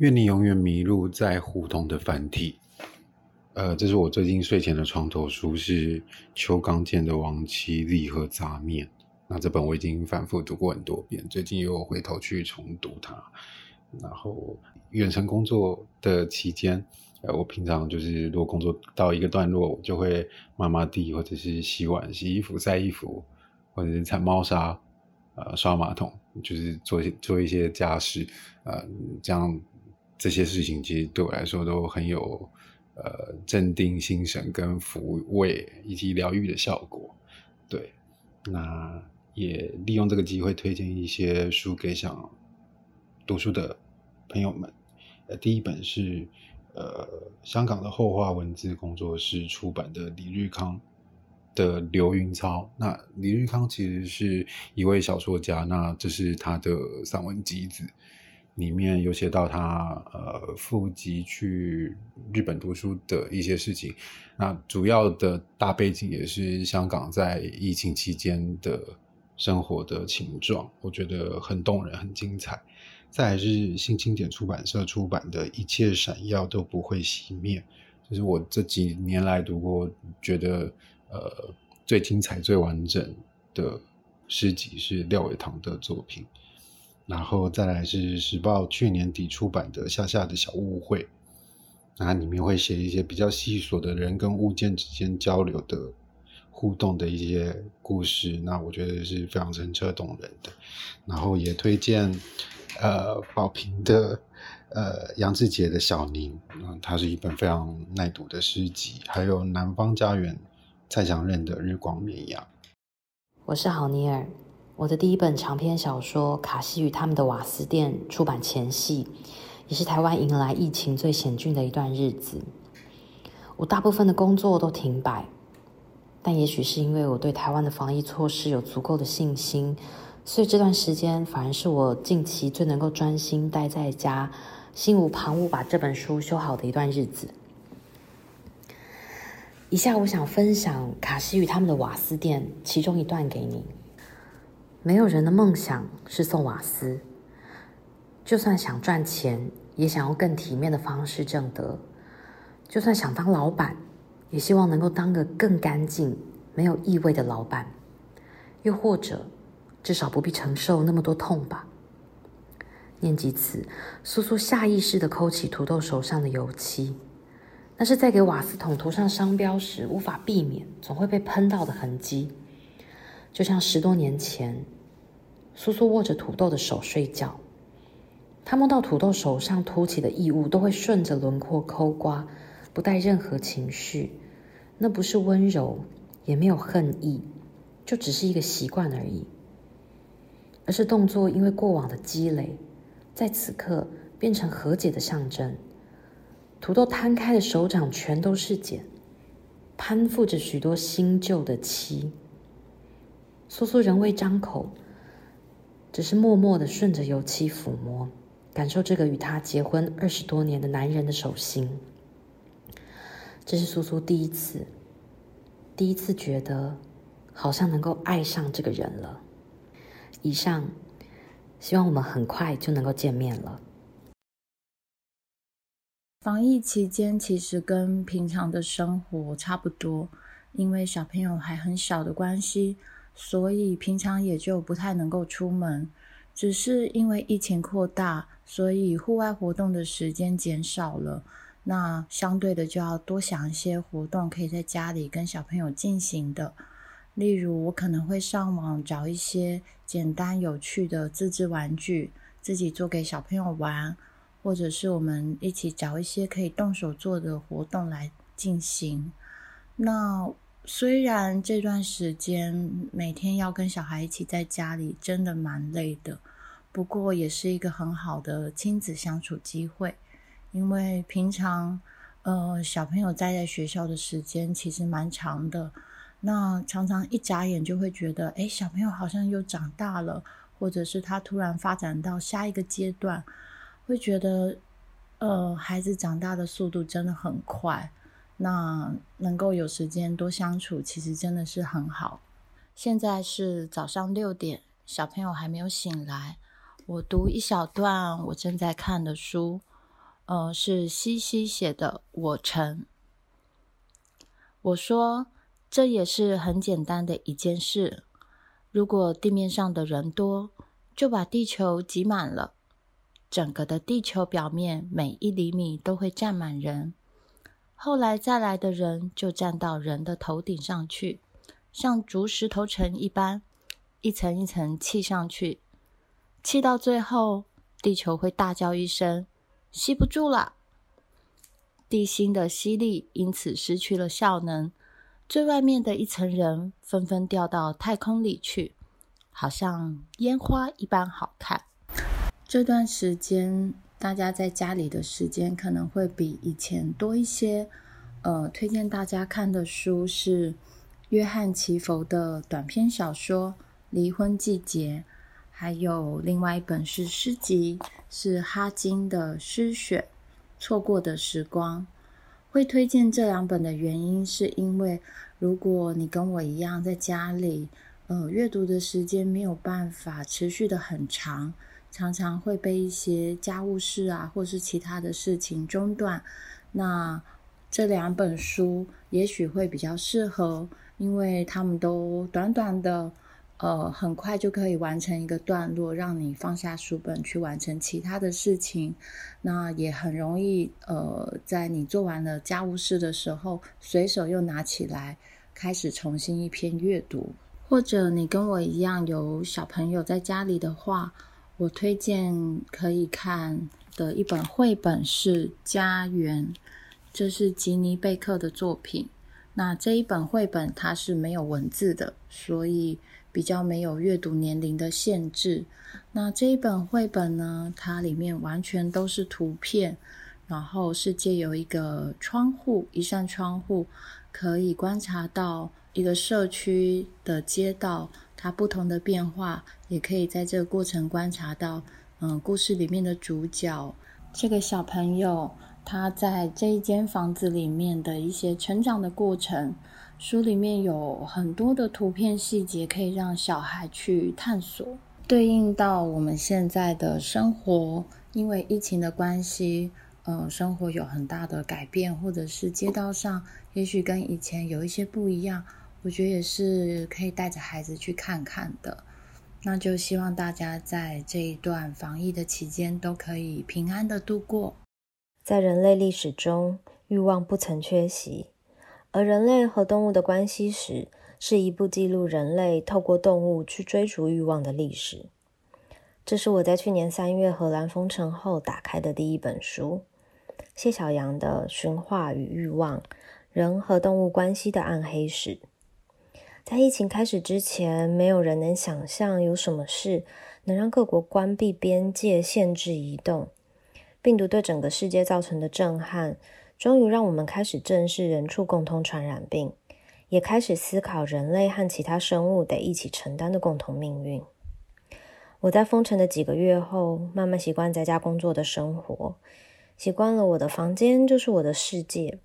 愿你永远迷路在胡同的繁体。呃，这是我最近睡前的床头书，是邱刚健的《亡妻礼盒杂面》。那这本我已经反复读过很多遍，最近又回头去重读它。然后远程工作的期间，呃，我平常就是如果工作到一个段落，我就会抹抹地，或者是洗碗、洗衣服、晒衣服，或者是铲猫砂，呃，刷马桶，就是做做一些家事，呃，这样这些事情其实对我来说都很有。呃，镇定心神跟抚慰以及疗愈的效果，对，那也利用这个机会推荐一些书给想读书的朋友们。呃，第一本是呃香港的后话文字工作室出版的李日康的《流云操》。那李日康其实是一位小说家，那这是他的散文集子。里面有写到他呃赴籍去日本读书的一些事情，那主要的大背景也是香港在疫情期间的生活的情状，我觉得很动人，很精彩。再是新经典出版社出版的《一切闪耀都不会熄灭》，就是我这几年来读过觉得呃最精彩、最完整的诗集是廖伟棠的作品。然后再来是时报去年底出版的《夏夏的小误会》，那里面会写一些比较细琐的人跟物件之间交流的互动的一些故事，那我觉得是非常澄澈动人的。然后也推荐呃宝瓶的呃杨志杰的《小宁》，嗯，它是一本非常耐读的诗集。还有南方家园蔡祥任的《日光绵羊》。我是郝尼尔。我的第一本长篇小说《卡西与他们的瓦斯店》出版前夕，也是台湾迎来疫情最险峻的一段日子。我大部分的工作都停摆，但也许是因为我对台湾的防疫措施有足够的信心，所以这段时间反而是我近期最能够专心待在家、心无旁骛把这本书修好的一段日子。以下我想分享《卡西与他们的瓦斯店》其中一段给你。没有人的梦想是送瓦斯，就算想赚钱，也想用更体面的方式挣得；就算想当老板，也希望能够当个更干净、没有异味的老板；又或者，至少不必承受那么多痛吧。念及此，苏苏下意识地抠起土豆手上的油漆，那是在给瓦斯桶涂上商标时无法避免，总会被喷到的痕迹。就像十多年前，苏苏握着土豆的手睡觉，他摸到土豆手上凸起的异物，都会顺着轮廓抠刮，不带任何情绪。那不是温柔，也没有恨意，就只是一个习惯而已。而是动作因为过往的积累，在此刻变成和解的象征。土豆摊开的手掌全都是茧，攀附着许多新旧的漆。苏苏仍未张口，只是默默地顺着油漆抚摸，感受这个与他结婚二十多年的男人的手心。这是苏苏第一次，第一次觉得好像能够爱上这个人了。以上，希望我们很快就能够见面了。防疫期间其实跟平常的生活差不多，因为小朋友还很小的关系。所以平常也就不太能够出门，只是因为疫情扩大，所以户外活动的时间减少了。那相对的就要多想一些活动可以在家里跟小朋友进行的。例如，我可能会上网找一些简单有趣的自制玩具，自己做给小朋友玩，或者是我们一起找一些可以动手做的活动来进行。那虽然这段时间每天要跟小孩一起在家里，真的蛮累的，不过也是一个很好的亲子相处机会。因为平常，呃，小朋友待在学校的时间其实蛮长的，那常常一眨眼就会觉得，哎，小朋友好像又长大了，或者是他突然发展到下一个阶段，会觉得，呃，孩子长大的速度真的很快。那能够有时间多相处，其实真的是很好。现在是早上六点，小朋友还没有醒来。我读一小段我正在看的书。呃，是西西写的《我城》。我说，这也是很简单的一件事。如果地面上的人多，就把地球挤满了，整个的地球表面每一厘米都会站满人。后来再来的人就站到人的头顶上去，像筑石头城一般，一层一层砌上去，砌到最后，地球会大叫一声：“吸不住了！”地心的吸力因此失去了效能，最外面的一层人纷纷掉到太空里去，好像烟花一般好看。这段时间，大家在家里的时间可能会比以前多一些。呃，推荐大家看的书是约翰·奇佛的短篇小说《离婚季节》，还有另外一本是诗集，是哈金的诗选。错过的时光，会推荐这两本的原因，是因为如果你跟我一样在家里，呃，阅读的时间没有办法持续的很长，常常会被一些家务事啊，或是其他的事情中断。那这两本书也许会比较适合，因为他们都短短的。呃，很快就可以完成一个段落，让你放下书本去完成其他的事情。那也很容易，呃，在你做完了家务事的时候，随手又拿起来开始重新一篇阅读。或者你跟我一样有小朋友在家里的话，我推荐可以看的一本绘本是《家园》，这是吉尼贝克的作品。那这一本绘本它是没有文字的，所以。比较没有阅读年龄的限制。那这一本绘本呢，它里面完全都是图片，然后是借由一个窗户，一扇窗户，可以观察到一个社区的街道，它不同的变化，也可以在这个过程观察到，嗯，故事里面的主角这个小朋友，他在这一间房子里面的一些成长的过程。书里面有很多的图片细节，可以让小孩去探索，对应到我们现在的生活。因为疫情的关系，嗯、生活有很大的改变，或者是街道上也许跟以前有一些不一样，我觉得也是可以带着孩子去看看的。那就希望大家在这一段防疫的期间都可以平安的度过。在人类历史中，欲望不曾缺席。而人类和动物的关系史，是一部记录人类透过动物去追逐欲望的历史。这是我在去年三月荷兰封城后打开的第一本书，谢小阳的《驯化与欲望：人和动物关系的暗黑史》。在疫情开始之前，没有人能想象有什么事能让各国关闭边界、限制移动。病毒对整个世界造成的震撼。终于让我们开始正视人畜共通传染病，也开始思考人类和其他生物得一起承担的共同命运。我在封城的几个月后，慢慢习惯在家工作的生活，习惯了我的房间就是我的世界。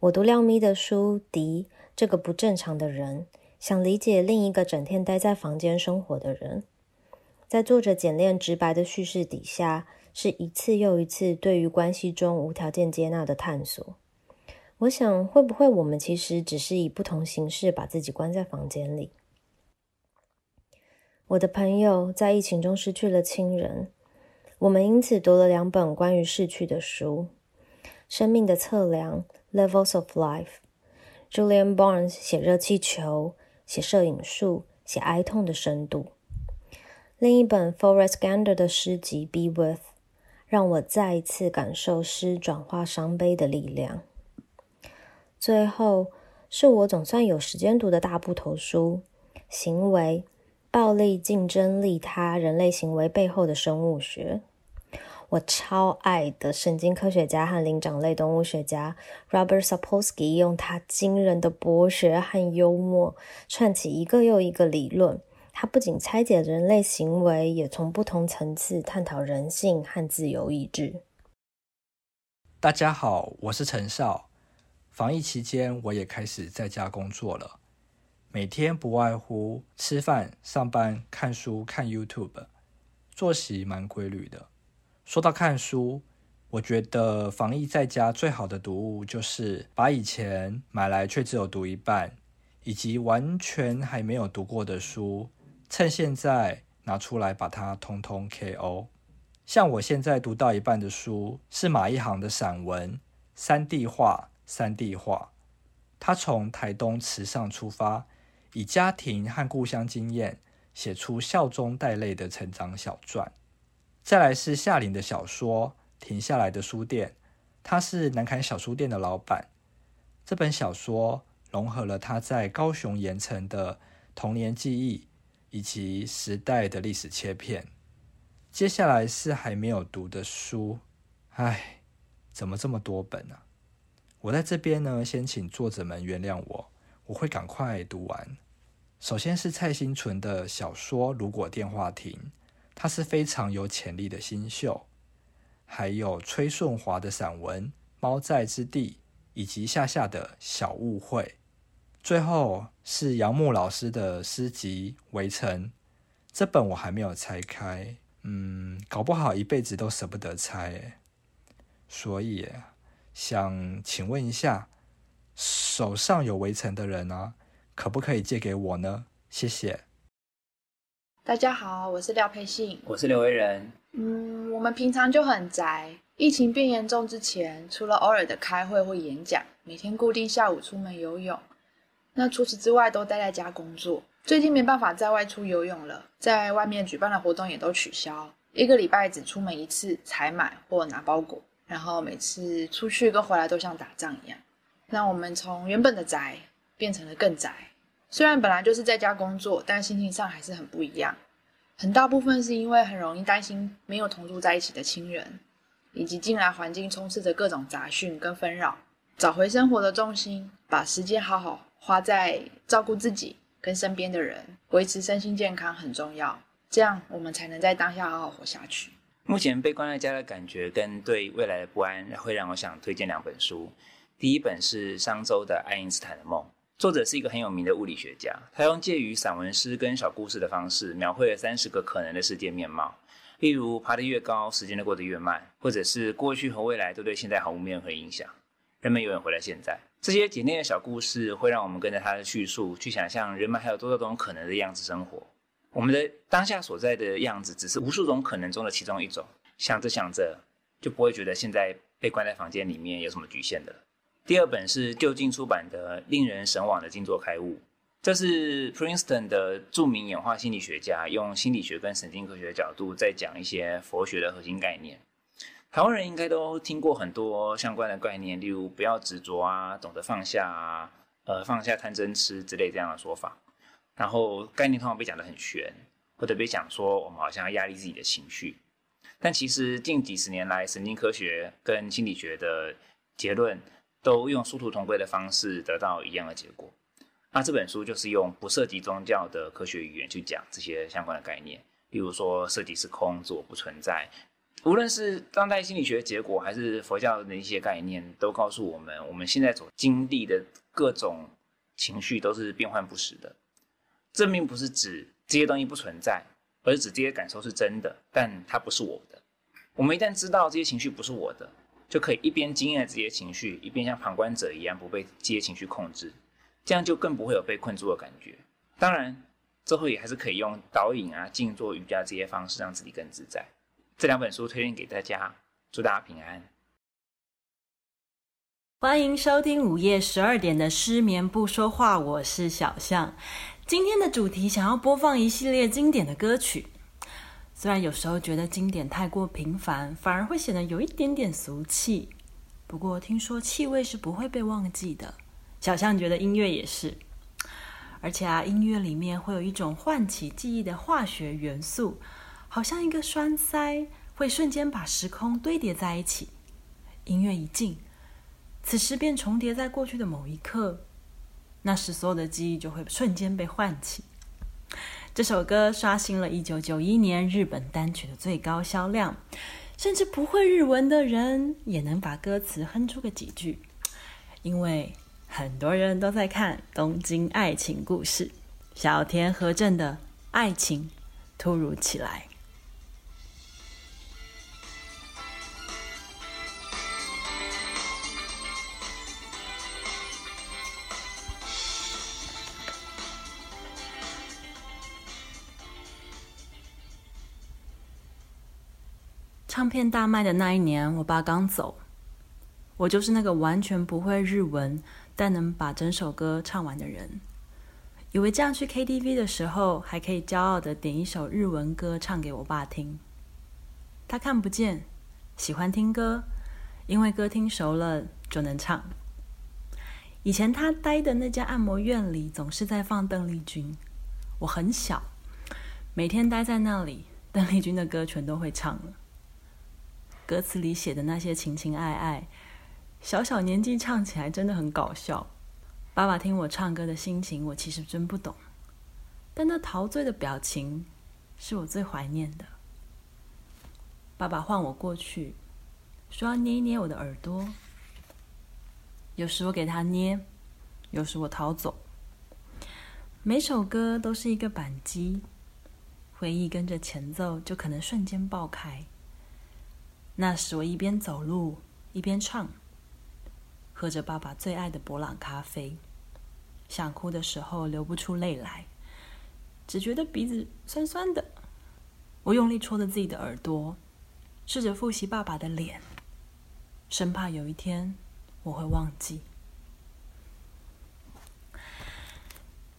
我读廖咪的书《迪这个不正常的人》，想理解另一个整天待在房间生活的人。在作者简练直白的叙事底下，是一次又一次对于关系中无条件接纳的探索。我想，会不会我们其实只是以不同形式把自己关在房间里？我的朋友在疫情中失去了亲人，我们因此读了两本关于逝去的书：《生命的测量》（Levels of Life）。Julian Barnes 写热气球，写摄影术，写哀痛的深度。另一本 Forest Gander 的诗集《Be With》。让我再一次感受诗转化伤悲的力量。最后，是我总算有时间读的大部头书《行为、暴力、竞争、利他：人类行为背后的生物学》。我超爱的神经科学家和灵长类动物学家 Robert Sapolsky 用他惊人的博学和幽默串起一个又一个理论。他不仅拆解人类行为，也从不同层次探讨人性和自由意志。大家好，我是陈少。防疫期间，我也开始在家工作了，每天不外乎吃饭、上班、看书、看 YouTube，作息蛮规律的。说到看书，我觉得防疫在家最好的读物，就是把以前买来却只有读一半，以及完全还没有读过的书，趁现在拿出来把它通通 KO。像我现在读到一半的书，是马一航的散文《三地话》，三地话。他从台东池上出发，以家庭和故乡经验，写出笑中带泪的成长小传。再来是夏琳的小说。停下来的书店，他是南崁小书店的老板。这本小说融合了他在高雄盐埕的童年记忆，以及时代的历史切片。接下来是还没有读的书，唉，怎么这么多本呢、啊？我在这边呢，先请作者们原谅我，我会赶快读完。首先是蔡新纯的小说《如果电话亭》，他是非常有潜力的新秀。还有崔顺华的散文《猫在之地》，以及夏夏的小误会。最后是杨牧老师的诗集《围城》，这本我还没有拆开，嗯，搞不好一辈子都舍不得拆。所以想请问一下，手上有《围城》的人呢、啊，可不可以借给我呢？谢谢。大家好，我是廖佩信，我是刘维仁。嗯，我们平常就很宅。疫情变严重之前，除了偶尔的开会或演讲，每天固定下午出门游泳。那除此之外，都待在家工作。最近没办法在外出游泳了，在外面举办的活动也都取消。一个礼拜只出门一次采买或拿包裹，然后每次出去跟回来都像打仗一样。那我们从原本的宅变成了更宅。虽然本来就是在家工作，但心情上还是很不一样。很大部分是因为很容易担心没有同住在一起的亲人，以及进来环境充斥着各种杂讯跟纷扰。找回生活的重心，把时间好好花在照顾自己跟身边的人，维持身心健康很重要。这样我们才能在当下好好活下去。目前被关在家的感觉跟对未来的不安，会让我想推荐两本书。第一本是商周的《爱因斯坦的梦》。作者是一个很有名的物理学家，他用介于散文诗跟小故事的方式，描绘了三十个可能的世界面貌。例如，爬得越高，时间就过得越慢；或者是过去和未来都对现在毫无任何影响，人们永远活在现在。这些简练的小故事会让我们跟着他的叙述，去想象人们还有多少种可能的样子生活。我们的当下所在的样子，只是无数种可能中的其中一种。想着想着，就不会觉得现在被关在房间里面有什么局限的了。第二本是就近出版的《令人神往的静坐开悟》，这是 Princeton 的著名演化心理学家用心理学跟神经科学的角度在讲一些佛学的核心概念。台湾人应该都听过很多相关的概念，例如不要执着啊，懂得放下啊，呃，放下贪嗔痴之类这样的说法。然后概念通常被讲得很玄，或者被讲说我们好像要压抑自己的情绪。但其实近几十年来，神经科学跟心理学的结论。都用殊途同归的方式得到一样的结果。那这本书就是用不涉及宗教的科学语言去讲这些相关的概念，例如说色即是空，自我不存在。无论是当代心理学的结果，还是佛教的一些概念，都告诉我们，我们现在所经历的各种情绪都是变幻不实的。这并不是指这些东西不存在，而是指这些感受是真的，但它不是我的。我们一旦知道这些情绪不是我的，就可以一边经验这些情绪，一边像旁观者一样不被这些情绪控制，这样就更不会有被困住的感觉。当然，最后也还是可以用导引啊、静坐、瑜伽这些方式让自己更自在。这两本书推荐给大家，祝大家平安。欢迎收听午夜十二点的失眠不说话，我是小象。今天的主题想要播放一系列经典的歌曲。虽然有时候觉得经典太过平凡，反而会显得有一点点俗气。不过听说气味是不会被忘记的，小象觉得音乐也是。而且啊，音乐里面会有一种唤起记忆的化学元素，好像一个栓塞，会瞬间把时空堆叠在一起。音乐一静，此时便重叠在过去的某一刻，那时所有的记忆就会瞬间被唤起。这首歌刷新了1991年日本单曲的最高销量，甚至不会日文的人也能把歌词哼出个几句，因为很多人都在看《东京爱情故事》，小田和正的爱情突如其来。片大卖的那一年，我爸刚走，我就是那个完全不会日文，但能把整首歌唱完的人。以为这样去 KTV 的时候，还可以骄傲地点一首日文歌唱给我爸听。他看不见，喜欢听歌，因为歌听熟了就能唱。以前他待的那家按摩院里总是在放邓丽君，我很小，每天待在那里，邓丽君的歌全都会唱了。歌词里写的那些情情爱爱，小小年纪唱起来真的很搞笑。爸爸听我唱歌的心情，我其实真不懂，但那陶醉的表情是我最怀念的。爸爸唤我过去，说要捏一捏我的耳朵。有时我给他捏，有时我逃走。每首歌都是一个扳机，回忆跟着前奏就可能瞬间爆开。那时我一边走路一边唱，喝着爸爸最爱的伯朗咖啡。想哭的时候流不出泪来，只觉得鼻子酸酸的。我用力戳着自己的耳朵，试着复习爸爸的脸，生怕有一天我会忘记。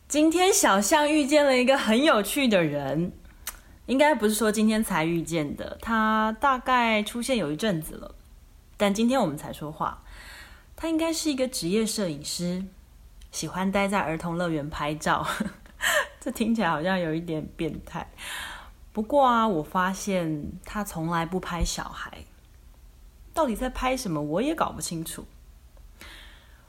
今天小象遇见了一个很有趣的人，应该不是说今天才遇见的，他大概出现有一阵子了，但今天我们才说话。他应该是一个职业摄影师。喜欢待在儿童乐园拍照，这听起来好像有一点变态。不过啊，我发现他从来不拍小孩，到底在拍什么，我也搞不清楚。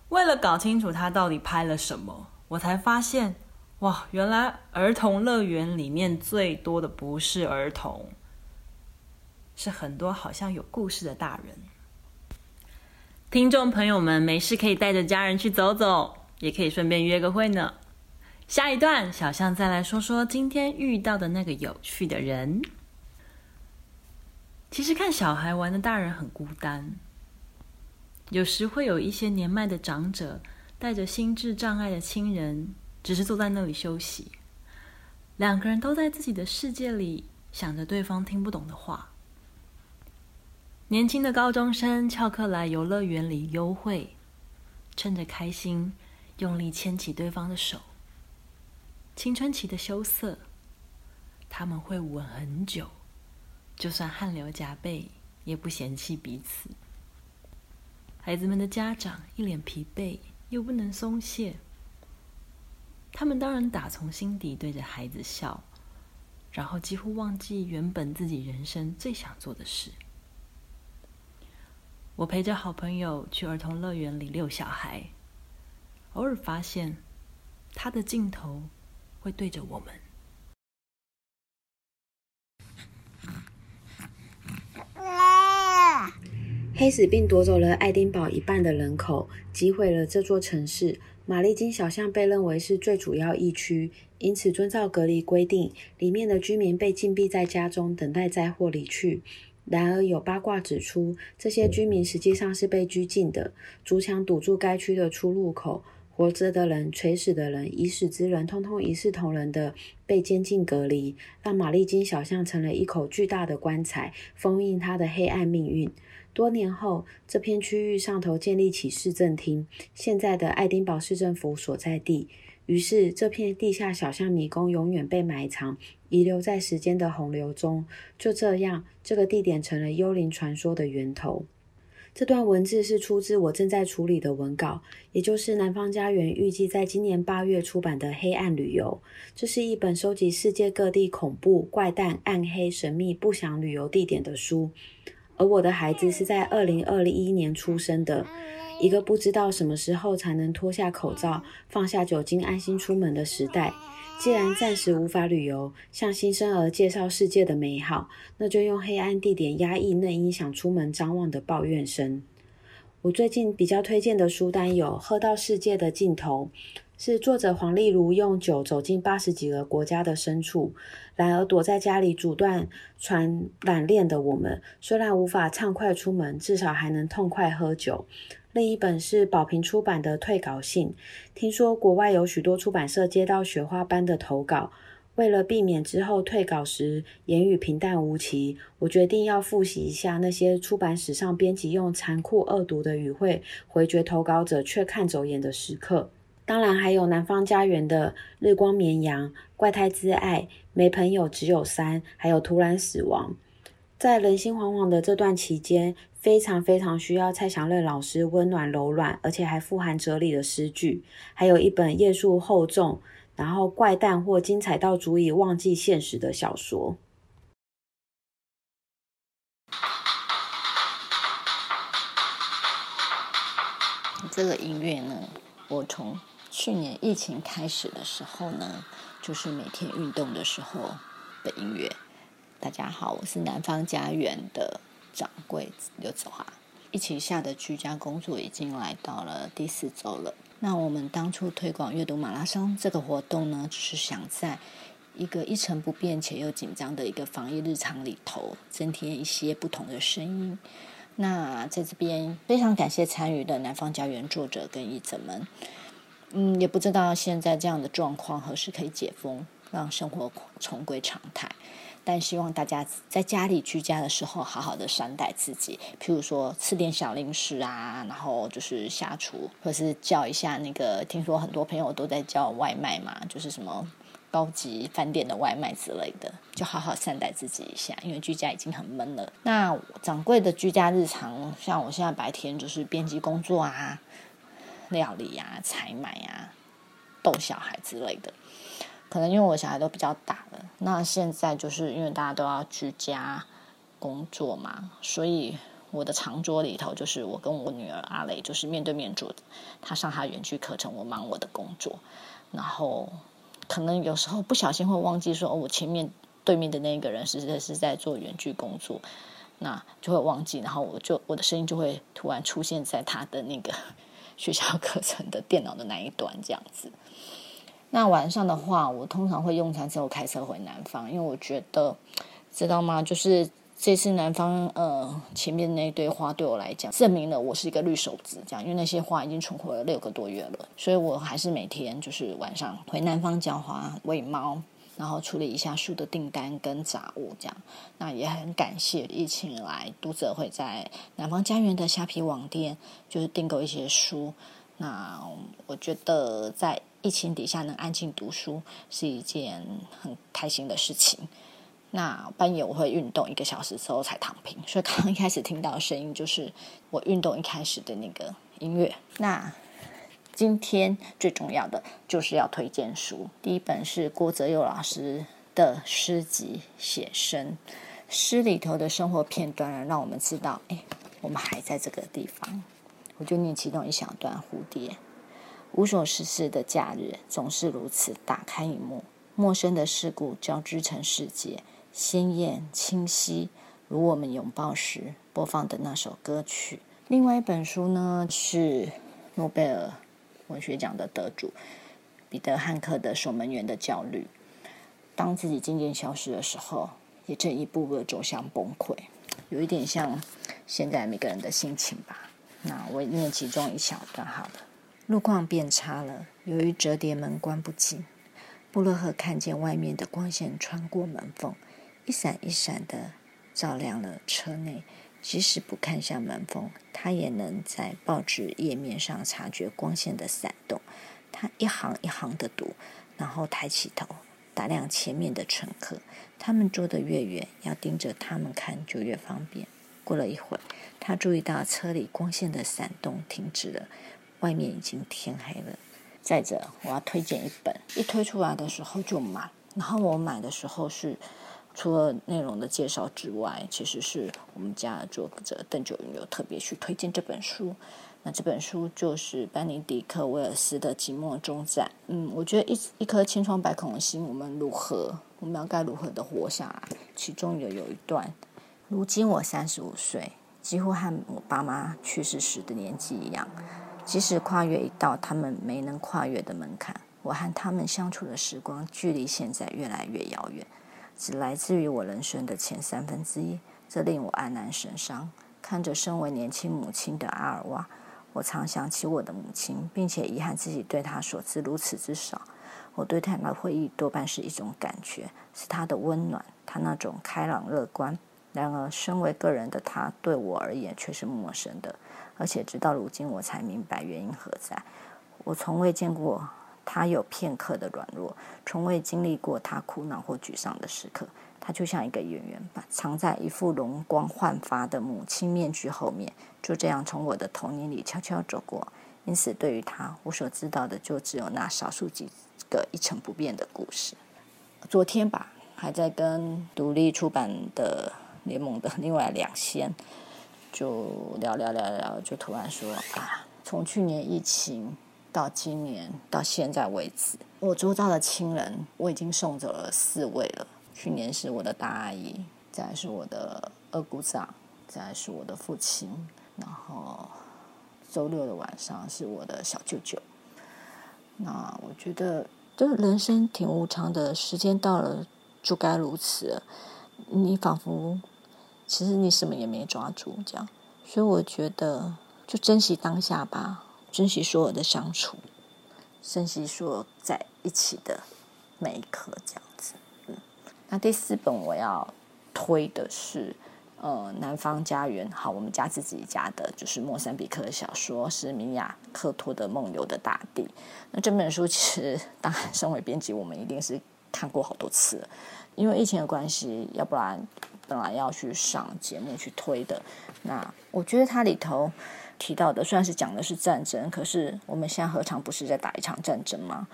为了搞清楚他到底拍了什么，我才发现，哇，原来儿童乐园里面最多的不是儿童，是很多好像有故事的大人。听众朋友们，没事可以带着家人去走走。也可以顺便约个会呢。下一段，小象再来说说今天遇到的那个有趣的人。其实看小孩玩的大人很孤单，有时会有一些年迈的长者带着心智障碍的亲人，只是坐在那里休息。两个人都在自己的世界里想着对方听不懂的话。年轻的高中生翘课来游乐园里幽会，趁着开心。用力牵起对方的手，青春期的羞涩，他们会吻很久，就算汗流浃背，也不嫌弃彼此。孩子们的家长一脸疲惫，又不能松懈，他们当然打从心底对着孩子笑，然后几乎忘记原本自己人生最想做的事。我陪着好朋友去儿童乐园里遛小孩。偶尔发现，他的镜头会对着我们。黑死病夺走了爱丁堡一半的人口，击毁了这座城市。玛丽金小巷被认为是最主要疫区，因此遵照隔离规定，里面的居民被禁闭在家中，等待灾祸离去。然而，有八卦指出，这些居民实际上是被拘禁的，竹墙堵住该区的出入口。活着的人、垂死的人、已死之人，通通一视同仁的被监禁隔离，让玛丽金小巷成了一口巨大的棺材，封印他的黑暗命运。多年后，这片区域上头建立起市政厅，现在的爱丁堡市政府所在地。于是，这片地下小巷迷宫永远被埋藏，遗留在时间的洪流中。就这样，这个地点成了幽灵传说的源头。这段文字是出自我正在处理的文稿，也就是南方家园预计在今年八月出版的《黑暗旅游》。这是一本收集世界各地恐怖、怪诞、暗黑、神秘、不祥旅游地点的书。而我的孩子是在二零二一年出生的，一个不知道什么时候才能脱下口罩、放下酒精、安心出门的时代。既然暂时无法旅游，向新生儿介绍世界的美好，那就用黑暗地点压抑嫩婴想出门张望的抱怨声。我最近比较推荐的书单有《喝到世界的尽头》，是作者黄丽如用酒走进八十几个国家的深处，然而躲在家里阻断传染链的我们，虽然无法畅快出门，至少还能痛快喝酒。另一本是宝瓶出版的《退稿信》，听说国外有许多出版社接到雪花般的投稿，为了避免之后退稿时言语平淡无奇，我决定要复习一下那些出版史上编辑用残酷恶毒的语汇回绝投稿者却看走眼的时刻。当然还有南方家园的日光绵羊、怪胎之爱、没朋友只有三，还有突然死亡。在人心惶惶的这段期间，非常非常需要蔡祥瑞老师温暖柔软，而且还富含哲理的诗句，还有一本页数厚重，然后怪诞或精彩到足以忘记现实的小说。这个音乐呢，我从去年疫情开始的时候呢，就是每天运动的时候的音乐。大家好，我是南方家园的掌柜刘子华。疫情下的居家工作已经来到了第四周了。那我们当初推广阅读马拉松这个活动呢，就是想在一个一成不变且又紧张的一个防疫日常里头，增添一些不同的声音。那在这边非常感谢参与的南方家园作者跟译者们。嗯，也不知道现在这样的状况何时可以解封，让生活重归常态。但希望大家在家里居家的时候，好好的善待自己。譬如说，吃点小零食啊，然后就是下厨，或是叫一下那个。听说很多朋友都在叫外卖嘛，就是什么高级饭店的外卖之类的，就好好善待自己一下。因为居家已经很闷了。那掌柜的居家日常，像我现在白天就是编辑工作啊、料理啊、采买啊、逗小孩之类的。可能因为我小孩都比较大了，那现在就是因为大家都要居家工作嘛，所以我的长桌里头就是我跟我女儿阿蕾就是面对面坐的，她上她远距课程，我忙我的工作，然后可能有时候不小心会忘记说，我前面对面的那个人实在是在做远距工作，那就会忘记，然后我就我的声音就会突然出现在他的那个学校课程的电脑的那一端，这样子。那晚上的话，我通常会用餐之后开车回南方，因为我觉得，知道吗？就是这次南方呃前面那堆花对我来讲，证明了我是一个绿手指，这样，因为那些花已经存活了六个多月了，所以我还是每天就是晚上回南方浇花、喂猫，然后处理一下书的订单跟杂物，这样。那也很感谢疫情来读者会在南方家园的虾皮网店就是订购一些书，那我觉得在。疫情底下能安静读书是一件很开心的事情。那半夜我会运动一个小时之后才躺平，所以刚刚一开始听到的声音就是我运动一开始的那个音乐。那今天最重要的就是要推荐书，第一本是郭泽佑老师的诗集《写生》，诗里头的生活片段让我们知道，哎，我们还在这个地方。我就念其中一小段蝴蝶。无所事事的假日总是如此，打开一幕，陌生的事故交织成世界，鲜艳清晰，如我们拥抱时播放的那首歌曲。另外一本书呢，是诺贝尔文学奖的得主彼得汉克的《守门员的焦虑》。当自己渐渐消失的时候，也正一步步走向崩溃，有一点像现在每个人的心情吧。那我念其中一小段好了。路况变差了，由于折叠门关不紧，布洛赫看见外面的光线穿过门缝，一闪一闪的照亮了车内。即使不看向门缝，他也能在报纸页面上察觉光线的闪动。他一行一行的读，然后抬起头打量前面的乘客。他们坐得越远，要盯着他们看就越方便。过了一会，他注意到车里光线的闪动停止了。外面已经天黑了。再者，我要推荐一本，一推出来的时候就买。然后我买的时候是，除了内容的介绍之外，其实是我们家的作者邓九云有特别去推荐这本书。那这本书就是班尼迪克·威尔斯的《寂寞终站》。嗯，我觉得一一颗千疮百孔的心，我们如何，我们要该如何的活下来？其中有有一段，如今我三十五岁，几乎和我爸妈去世时的年纪一样。即使跨越一道他们没能跨越的门槛，我和他们相处的时光距离现在越来越遥远，只来自于我人生的前三分之一，这令我黯然神伤。看着身为年轻母亲的阿尔瓦，我常想起我的母亲，并且遗憾自己对她所知如此之少。我对她的回忆多半是一种感觉，是她的温暖，她那种开朗乐观。然而，身为个人的她，对我而言却是陌生的，而且直到如今我才明白原因何在。我从未见过他有片刻的软弱，从未经历过他苦恼或沮丧的时刻。他就像一个演员吧，藏在一副容光焕发的母亲面具后面，就这样从我的童年里悄悄走过。因此，对于他，我所知道的就只有那少数几个一成不变的故事。昨天吧，还在跟独立出版的联盟的另外两仙，就聊聊聊聊，就突然说啊，从去年疫情到今年到现在为止，我周遭的亲人我已经送走了四位了。去年是我的大阿姨，再是我的二姑丈，再是我的父亲，然后周六的晚上是我的小舅舅。那我觉得，这人生挺无常的，时间到了就该如此。你仿佛其实你什么也没抓住，这样，所以我觉得就珍惜当下吧，珍惜所有的相处，珍惜所有在一起的每一刻，这样子。嗯。那第四本我要推的是，呃，南方家园。好，我们家自己家的，就是莫桑比克的小说，是米亚克托的《梦游的大地》。那这本书其实，当然身为编辑，我们一定是看过好多次。因为疫情的关系，要不然本来要去上节目去推的。那我觉得它里头提到的，虽然是讲的是战争，可是我们现在何尝不是在打一场战争吗？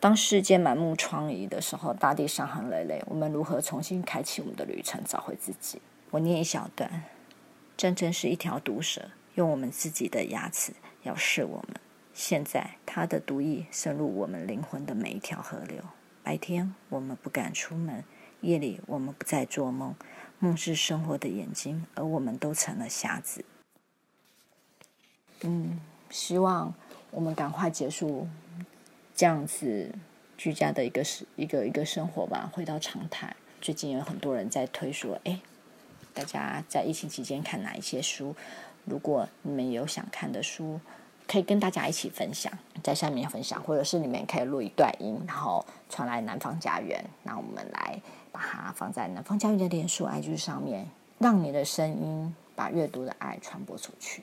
当世界满目疮痍的时候，大地伤痕累累，我们如何重新开启我们的旅程，找回自己？我念一小段：战争是一条毒蛇，用我们自己的牙齿咬噬我们。现在，它的毒液渗入我们灵魂的每一条河流。白天，我们不敢出门；夜里，我们不再做梦。梦是生活的眼睛，而我们都成了瞎子。嗯，希望我们赶快结束。这样子居家的一个是一个一个生活吧，回到常态。最近有很多人在推说，哎，大家在疫情期间看哪一些书？如果你们有想看的书，可以跟大家一起分享，在下面分享，或者是你们可以录一段音，然后传来南方家园，那我们来把它放在南方家园的脸书 IG 上面，让你的声音把阅读的爱传播出去。